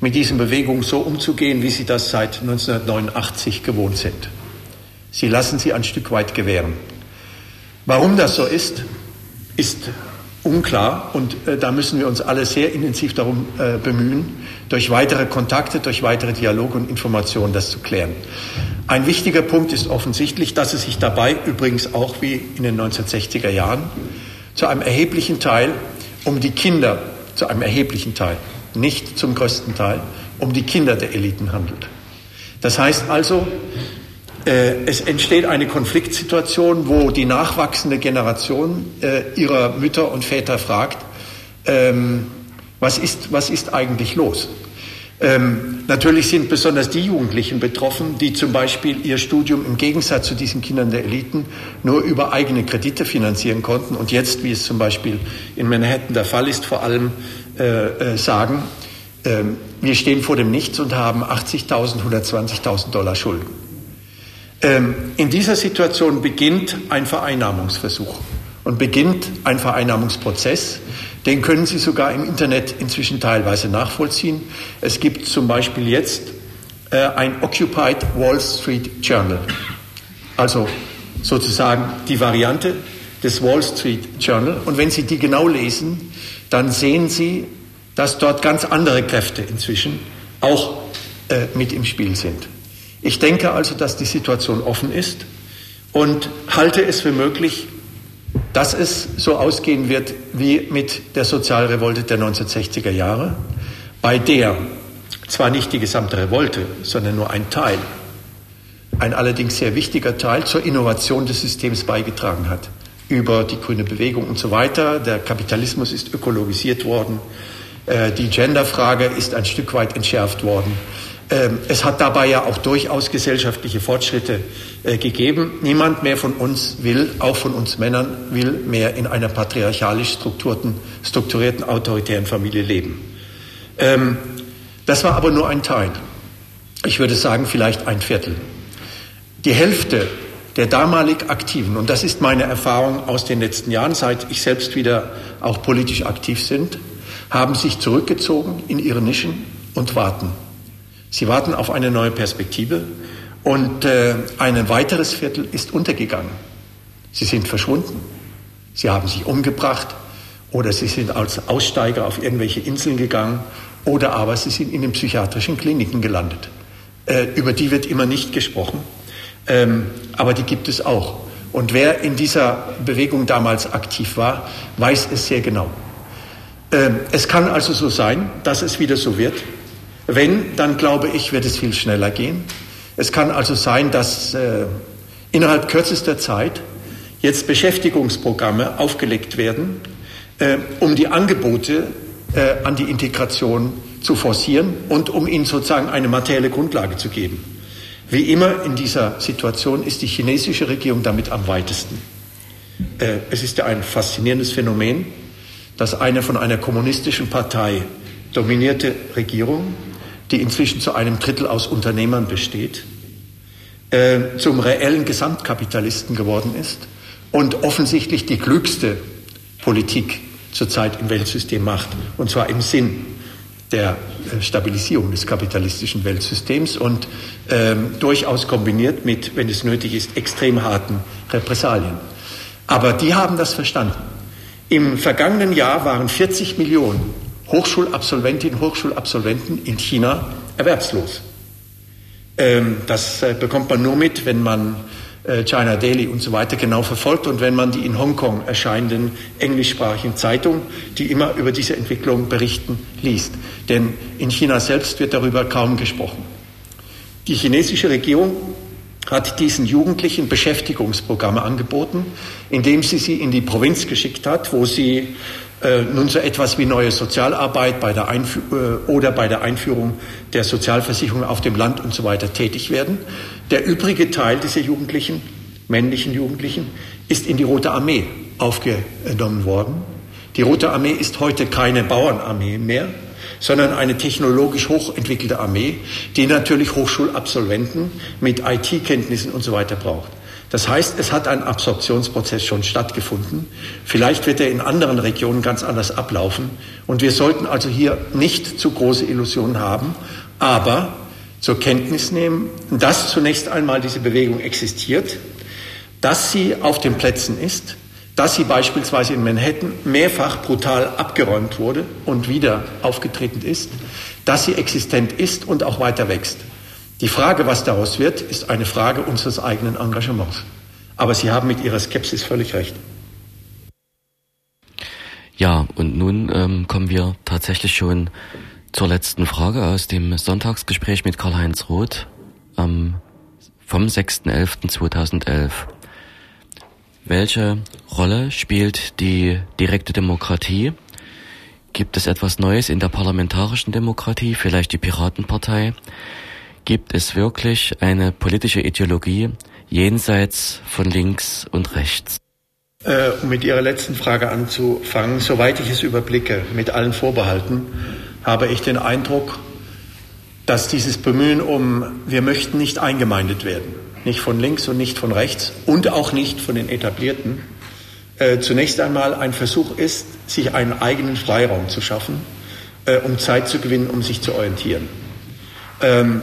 mit diesen Bewegungen so umzugehen, wie sie das seit 1989 gewohnt sind. Sie lassen sie ein Stück weit gewähren. Warum das so ist, ist unklar und äh, da müssen wir uns alle sehr intensiv darum äh, bemühen, durch weitere Kontakte, durch weitere Dialoge und Informationen das zu klären. Ein wichtiger Punkt ist offensichtlich, dass es sich dabei übrigens auch wie in den 1960er Jahren zu einem erheblichen Teil um die Kinder, zu einem erheblichen Teil, nicht zum größten Teil, um die Kinder der Eliten handelt. Das heißt also, es entsteht eine Konfliktsituation, wo die nachwachsende Generation äh, ihrer Mütter und Väter fragt, ähm, was, ist, was ist eigentlich los? Ähm, natürlich sind besonders die Jugendlichen betroffen, die zum Beispiel ihr Studium im Gegensatz zu diesen Kindern der Eliten nur über eigene Kredite finanzieren konnten und jetzt, wie es zum Beispiel in Manhattan der Fall ist, vor allem äh, äh, sagen, äh, wir stehen vor dem Nichts und haben 80.000, 120.000 Dollar Schulden. Ähm, in dieser Situation beginnt ein Vereinnahmungsversuch und beginnt ein Vereinnahmungsprozess. Den können Sie sogar im Internet inzwischen teilweise nachvollziehen. Es gibt zum Beispiel jetzt äh, ein Occupied Wall Street Journal, also sozusagen die Variante des Wall Street Journal. Und wenn Sie die genau lesen, dann sehen Sie, dass dort ganz andere Kräfte inzwischen auch äh, mit im Spiel sind. Ich denke also, dass die Situation offen ist und halte es für möglich, dass es so ausgehen wird wie mit der Sozialrevolte der 1960er Jahre, bei der zwar nicht die gesamte Revolte, sondern nur ein Teil, ein allerdings sehr wichtiger Teil zur Innovation des Systems beigetragen hat. Über die grüne Bewegung und so weiter. Der Kapitalismus ist ökologisiert worden. Äh, die Genderfrage ist ein Stück weit entschärft worden. Ähm, es hat dabei ja auch durchaus gesellschaftliche Fortschritte äh, gegeben. Niemand mehr von uns will, auch von uns Männern, will mehr in einer patriarchalisch strukturierten, strukturierten autoritären Familie leben. Ähm, das war aber nur ein Teil. Ich würde sagen, vielleicht ein Viertel. Die Hälfte der damalig Aktiven, und das ist meine Erfahrung aus den letzten Jahren, seit ich selbst wieder auch politisch aktiv sind, haben sich zurückgezogen in ihre Nischen und warten. Sie warten auf eine neue Perspektive und äh, ein weiteres Viertel ist untergegangen. Sie sind verschwunden. Sie haben sich umgebracht oder sie sind als Aussteiger auf irgendwelche Inseln gegangen oder aber sie sind in den psychiatrischen Kliniken gelandet. Äh, über die wird immer nicht gesprochen, ähm, aber die gibt es auch. Und wer in dieser Bewegung damals aktiv war, weiß es sehr genau. Ähm, es kann also so sein, dass es wieder so wird, wenn, dann glaube ich, wird es viel schneller gehen. Es kann also sein, dass äh, innerhalb kürzester Zeit jetzt Beschäftigungsprogramme aufgelegt werden, äh, um die Angebote äh, an die Integration zu forcieren und um ihnen sozusagen eine materielle Grundlage zu geben. Wie immer in dieser Situation ist die chinesische Regierung damit am weitesten. Äh, es ist ja ein faszinierendes Phänomen, dass eine von einer kommunistischen Partei dominierte Regierung, die inzwischen zu einem Drittel aus Unternehmern besteht, äh, zum reellen Gesamtkapitalisten geworden ist und offensichtlich die klügste Politik zurzeit im Weltsystem macht, und zwar im Sinn der äh, Stabilisierung des kapitalistischen Weltsystems und ähm, durchaus kombiniert mit, wenn es nötig ist, extrem harten Repressalien. Aber die haben das verstanden. Im vergangenen Jahr waren 40 Millionen Hochschulabsolventinnen Hochschulabsolventen in China erwerbslos. Ähm, das äh, bekommt man nur mit, wenn man äh, China Daily und so weiter genau verfolgt und wenn man die in Hongkong erscheinenden englischsprachigen Zeitungen, die immer über diese Entwicklung berichten, liest. Denn in China selbst wird darüber kaum gesprochen. Die chinesische Regierung hat diesen Jugendlichen Beschäftigungsprogramme angeboten, indem sie sie in die Provinz geschickt hat, wo sie äh, nun so etwas wie neue Sozialarbeit bei der äh, oder bei der Einführung der Sozialversicherung auf dem Land und so weiter tätig werden. Der übrige Teil dieser Jugendlichen, männlichen Jugendlichen, ist in die Rote Armee aufgenommen worden. Die Rote Armee ist heute keine Bauernarmee mehr, sondern eine technologisch hochentwickelte Armee, die natürlich Hochschulabsolventen mit IT-Kenntnissen und so weiter braucht. Das heißt, es hat ein Absorptionsprozess schon stattgefunden. Vielleicht wird er in anderen Regionen ganz anders ablaufen. Und wir sollten also hier nicht zu große Illusionen haben, aber zur Kenntnis nehmen, dass zunächst einmal diese Bewegung existiert, dass sie auf den Plätzen ist, dass sie beispielsweise in Manhattan mehrfach brutal abgeräumt wurde und wieder aufgetreten ist, dass sie existent ist und auch weiter wächst. Die Frage, was daraus wird, ist eine Frage unseres eigenen Engagements. Aber Sie haben mit Ihrer Skepsis völlig recht. Ja, und nun ähm, kommen wir tatsächlich schon zur letzten Frage aus dem Sonntagsgespräch mit Karl-Heinz Roth ähm, vom 6.11.2011. Welche Rolle spielt die direkte Demokratie? Gibt es etwas Neues in der parlamentarischen Demokratie, vielleicht die Piratenpartei? Gibt es wirklich eine politische Ideologie jenseits von links und rechts? Äh, um mit Ihrer letzten Frage anzufangen, soweit ich es überblicke, mit allen Vorbehalten, habe ich den Eindruck, dass dieses Bemühen um, wir möchten nicht eingemeindet werden, nicht von links und nicht von rechts und auch nicht von den Etablierten, äh, zunächst einmal ein Versuch ist, sich einen eigenen Freiraum zu schaffen, äh, um Zeit zu gewinnen, um sich zu orientieren. Ähm,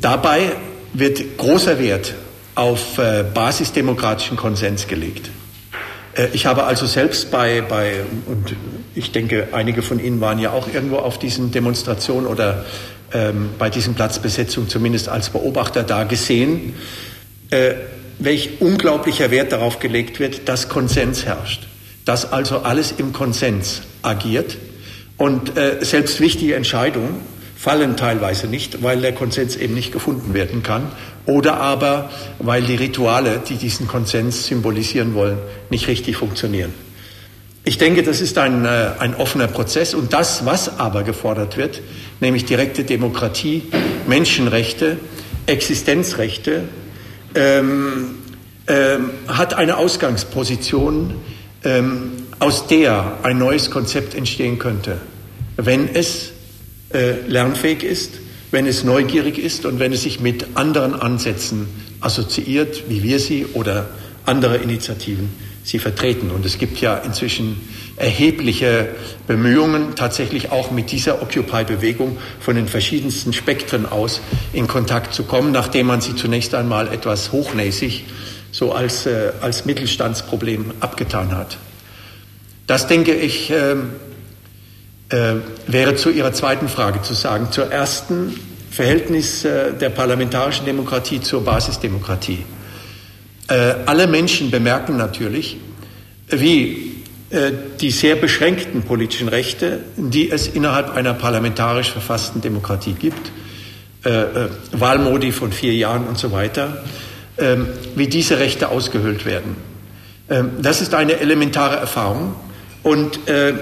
Dabei wird großer Wert auf äh, basisdemokratischen Konsens gelegt. Äh, ich habe also selbst bei, bei, und ich denke, einige von Ihnen waren ja auch irgendwo auf diesen Demonstrationen oder ähm, bei diesen Platzbesetzungen zumindest als Beobachter da gesehen, äh, welch unglaublicher Wert darauf gelegt wird, dass Konsens herrscht, dass also alles im Konsens agiert. Und äh, selbst wichtige Entscheidungen fallen teilweise nicht, weil der Konsens eben nicht gefunden werden kann. Oder aber weil die Rituale, die diesen Konsens symbolisieren wollen, nicht richtig funktionieren. Ich denke, das ist ein, äh, ein offener Prozess. Und das, was aber gefordert wird, nämlich direkte Demokratie, Menschenrechte, Existenzrechte, ähm, ähm, hat eine Ausgangsposition, ähm, aus der ein neues Konzept entstehen könnte, wenn es äh, lernfähig ist, wenn es neugierig ist und wenn es sich mit anderen Ansätzen assoziiert, wie wir sie oder andere Initiativen sie vertreten. Und es gibt ja inzwischen erhebliche Bemühungen, tatsächlich auch mit dieser Occupy-Bewegung von den verschiedensten Spektren aus in Kontakt zu kommen, nachdem man sie zunächst einmal etwas hochnäsig so als, äh, als Mittelstandsproblem abgetan hat. Das denke ich, äh, äh, wäre zu Ihrer zweiten Frage zu sagen. Zur ersten Verhältnis äh, der parlamentarischen Demokratie zur Basisdemokratie. Äh, alle Menschen bemerken natürlich, wie äh, die sehr beschränkten politischen Rechte, die es innerhalb einer parlamentarisch verfassten Demokratie gibt, äh, äh, Wahlmodi von vier Jahren und so weiter, ähm, wie diese Rechte ausgehöhlt werden. Ähm, das ist eine elementare Erfahrung Und äh,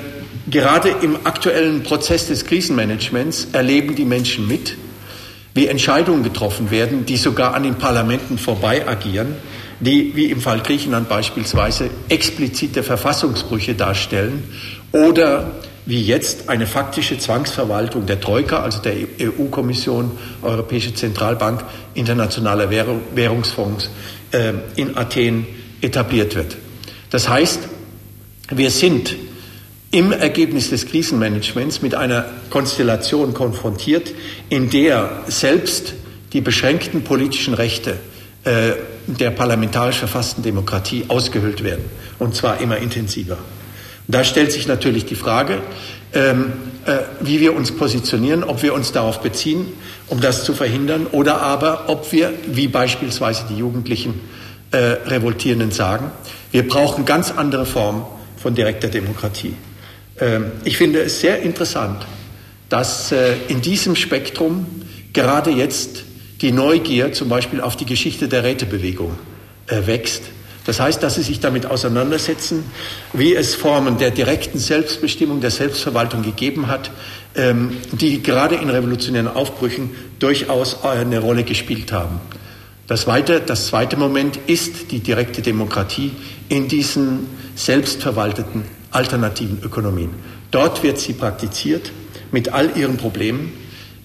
gerade im aktuellen Prozess des Krisenmanagements erleben die Menschen mit, wie Entscheidungen getroffen werden, die sogar an den Parlamenten vorbei agieren, die, wie im Fall Griechenland beispielsweise, explizite Verfassungsbrüche darstellen oder wie jetzt eine faktische Zwangsverwaltung der Troika, also der EU-Kommission, Europäische Zentralbank, Internationaler Währungsfonds äh, in Athen etabliert wird. Das heißt, wir sind im Ergebnis des Krisenmanagements mit einer Konstellation konfrontiert, in der selbst die beschränkten politischen Rechte äh, der parlamentarisch verfassten Demokratie ausgehöhlt werden, und zwar immer intensiver. Da stellt sich natürlich die Frage, ähm, äh, wie wir uns positionieren, ob wir uns darauf beziehen, um das zu verhindern, oder aber ob wir, wie beispielsweise die Jugendlichen äh, Revoltierenden sagen, wir brauchen ganz andere Formen von direkter Demokratie. Ähm, ich finde es sehr interessant, dass äh, in diesem Spektrum gerade jetzt die Neugier zum Beispiel auf die Geschichte der Rätebewegung äh, wächst das heißt, dass sie sich damit auseinandersetzen, wie es Formen der direkten Selbstbestimmung, der Selbstverwaltung gegeben hat, ähm, die gerade in revolutionären Aufbrüchen durchaus eine Rolle gespielt haben. Das zweite, das zweite Moment ist die direkte Demokratie in diesen selbstverwalteten alternativen Ökonomien. Dort wird sie praktiziert mit all ihren Problemen,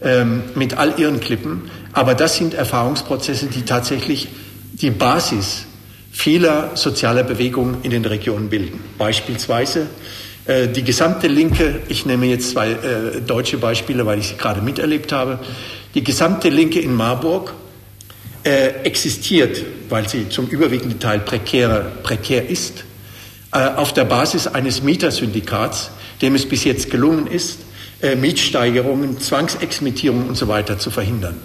ähm, mit all ihren Klippen. Aber das sind Erfahrungsprozesse, die tatsächlich die Basis vieler sozialer Bewegungen in den Regionen bilden. Beispielsweise äh, die gesamte Linke, ich nehme jetzt zwei äh, deutsche Beispiele, weil ich sie gerade miterlebt habe, die gesamte Linke in Marburg äh, existiert, weil sie zum überwiegenden Teil prekär, prekär ist, äh, auf der Basis eines Mietersyndikats, dem es bis jetzt gelungen ist, äh, Mietsteigerungen, Zwangsexmittierungen und so zu verhindern.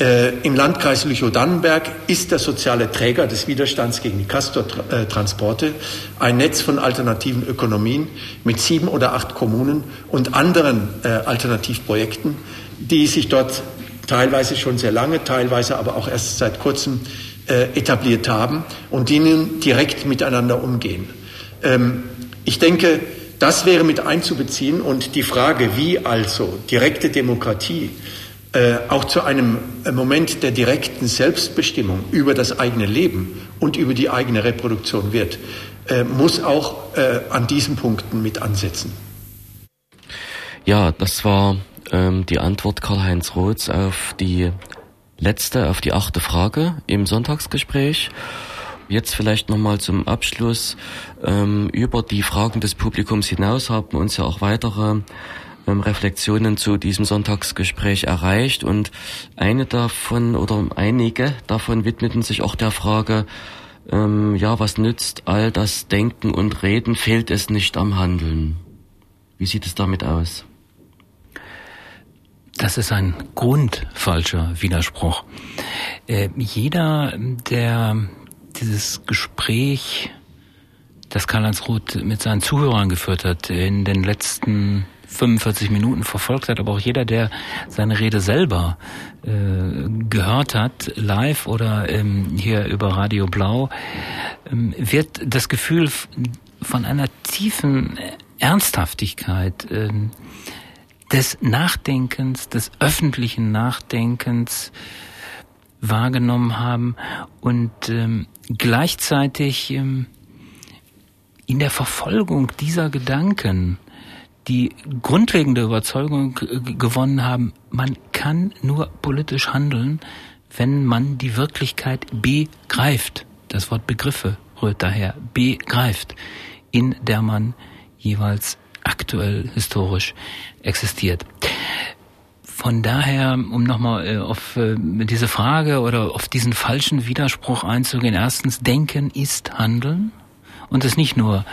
Äh, Im Landkreis Lüchow-Dannenberg ist der soziale Träger des Widerstands gegen die Castor-Transporte ein Netz von alternativen Ökonomien mit sieben oder acht Kommunen und anderen äh, Alternativprojekten, die sich dort teilweise schon sehr lange, teilweise aber auch erst seit kurzem äh, etabliert haben und die nun direkt miteinander umgehen. Ähm, ich denke, das wäre mit einzubeziehen und die Frage, wie also direkte Demokratie äh, auch zu einem Moment der direkten Selbstbestimmung über das eigene Leben und über die eigene Reproduktion wird, äh, muss auch äh, an diesen Punkten mit ansetzen. Ja, das war ähm, die Antwort Karl-Heinz Roths auf die letzte, auf die achte Frage im Sonntagsgespräch. Jetzt vielleicht nochmal zum Abschluss. Ähm, über die Fragen des Publikums hinaus haben uns ja auch weitere Reflexionen zu diesem Sonntagsgespräch erreicht und eine davon oder einige davon widmeten sich auch der Frage, ähm, ja, was nützt all das Denken und Reden, fehlt es nicht am Handeln? Wie sieht es damit aus? Das ist ein grundfalscher Widerspruch. Äh, jeder, der dieses Gespräch, das Karl-Heinz Roth mit seinen Zuhörern geführt hat, in den letzten 45 Minuten verfolgt hat, aber auch jeder, der seine Rede selber äh, gehört hat, live oder ähm, hier über Radio Blau, ähm, wird das Gefühl von einer tiefen Ernsthaftigkeit äh, des Nachdenkens, des öffentlichen Nachdenkens wahrgenommen haben und ähm, gleichzeitig ähm, in der Verfolgung dieser Gedanken die grundlegende Überzeugung gewonnen haben, man kann nur politisch handeln, wenn man die Wirklichkeit begreift. Das Wort Begriffe rührt daher, begreift, in der man jeweils aktuell historisch existiert. Von daher, um nochmal äh, auf äh, diese Frage oder auf diesen falschen Widerspruch einzugehen, erstens, Denken ist Handeln und es nicht nur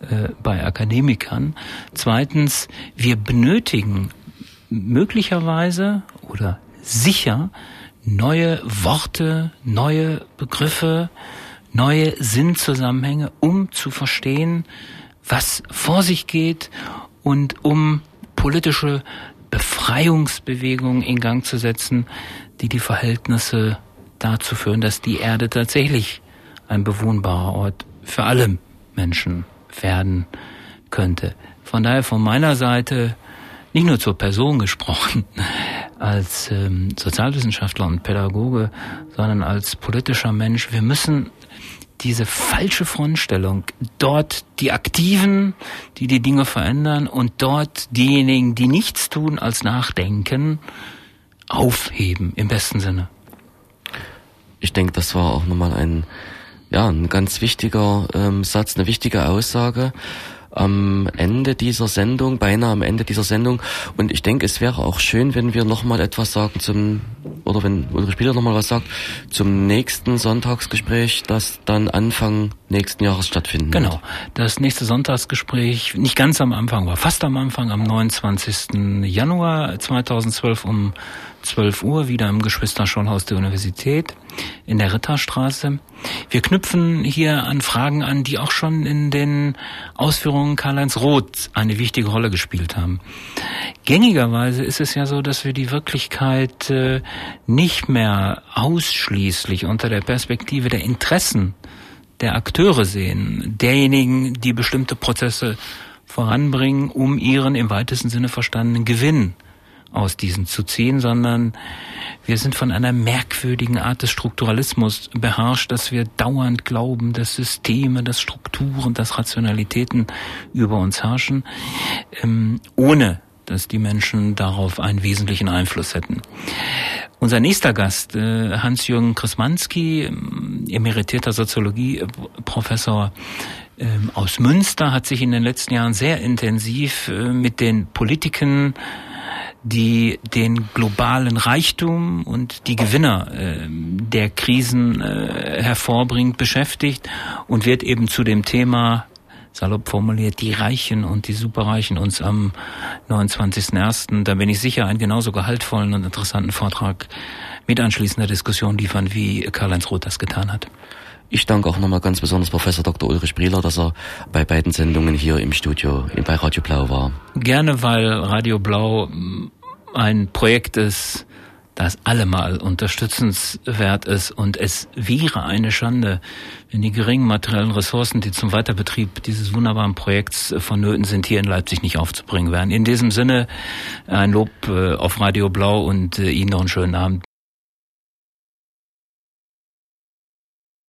äh, bei Akademikern. Zweitens, wir benötigen möglicherweise oder sicher neue Worte, neue Begriffe, neue Sinnzusammenhänge, um zu verstehen, was vor sich geht und um politische Befreiungsbewegungen in Gang zu setzen, die die Verhältnisse dazu führen, dass die Erde tatsächlich ein bewohnbarer Ort für alle Menschen werden könnte. Von daher von meiner Seite nicht nur zur Person gesprochen, [LAUGHS] als ähm, Sozialwissenschaftler und Pädagoge, sondern als politischer Mensch. Wir müssen diese falsche Frontstellung, dort die Aktiven, die die Dinge verändern und dort diejenigen, die nichts tun als nachdenken, aufheben im besten Sinne. Ich denke, das war auch nochmal ein, ja, ein ganz wichtiger ähm, Satz, eine wichtige Aussage am Ende dieser Sendung, beinahe am Ende dieser Sendung. Und ich denke, es wäre auch schön, wenn wir nochmal etwas sagen zum, oder wenn Ulrich Spieler nochmal was sagt, zum nächsten Sonntagsgespräch, das dann Anfang nächsten Jahres stattfinden genau. wird. Das nächste Sonntagsgespräch, nicht ganz am Anfang, war fast am Anfang, am 29. Januar 2012 um 12 Uhr wieder im Geschwisterschulhaus der Universität in der Ritterstraße. Wir knüpfen hier an Fragen an, die auch schon in den Ausführungen Karl-Heinz Roth eine wichtige Rolle gespielt haben. Gängigerweise ist es ja so, dass wir die Wirklichkeit äh, nicht mehr ausschließlich unter der Perspektive der Interessen der Akteure sehen, derjenigen, die bestimmte Prozesse voranbringen, um ihren im weitesten Sinne verstandenen Gewinn aus diesen zu ziehen, sondern wir sind von einer merkwürdigen Art des Strukturalismus beherrscht, dass wir dauernd glauben, dass Systeme, dass Strukturen, dass Rationalitäten über uns herrschen, ähm, ohne dass die Menschen darauf einen wesentlichen Einfluss hätten. Unser nächster Gast, äh, Hans-Jürgen Krismanski, ähm, emeritierter Soziologieprofessor ähm, aus Münster, hat sich in den letzten Jahren sehr intensiv äh, mit den Politiken die den globalen Reichtum und die Gewinner äh, der Krisen äh, hervorbringt, beschäftigt und wird eben zu dem Thema salopp formuliert, die Reichen und die Superreichen uns am 29.01., da bin ich sicher, einen genauso gehaltvollen und interessanten Vortrag mit anschließender Diskussion liefern, wie Karl-Heinz Roth das getan hat. Ich danke auch nochmal ganz besonders Professor Dr. Ulrich Brieler, dass er bei beiden Sendungen hier im Studio bei Radio Blau war. Gerne, weil Radio Blau ein Projekt ist, das allemal unterstützenswert ist und es wäre eine Schande, wenn die geringen materiellen Ressourcen, die zum Weiterbetrieb dieses wunderbaren Projekts vonnöten sind, hier in Leipzig nicht aufzubringen wären. In diesem Sinne ein Lob äh, auf Radio Blau und äh, Ihnen noch einen schönen Abend.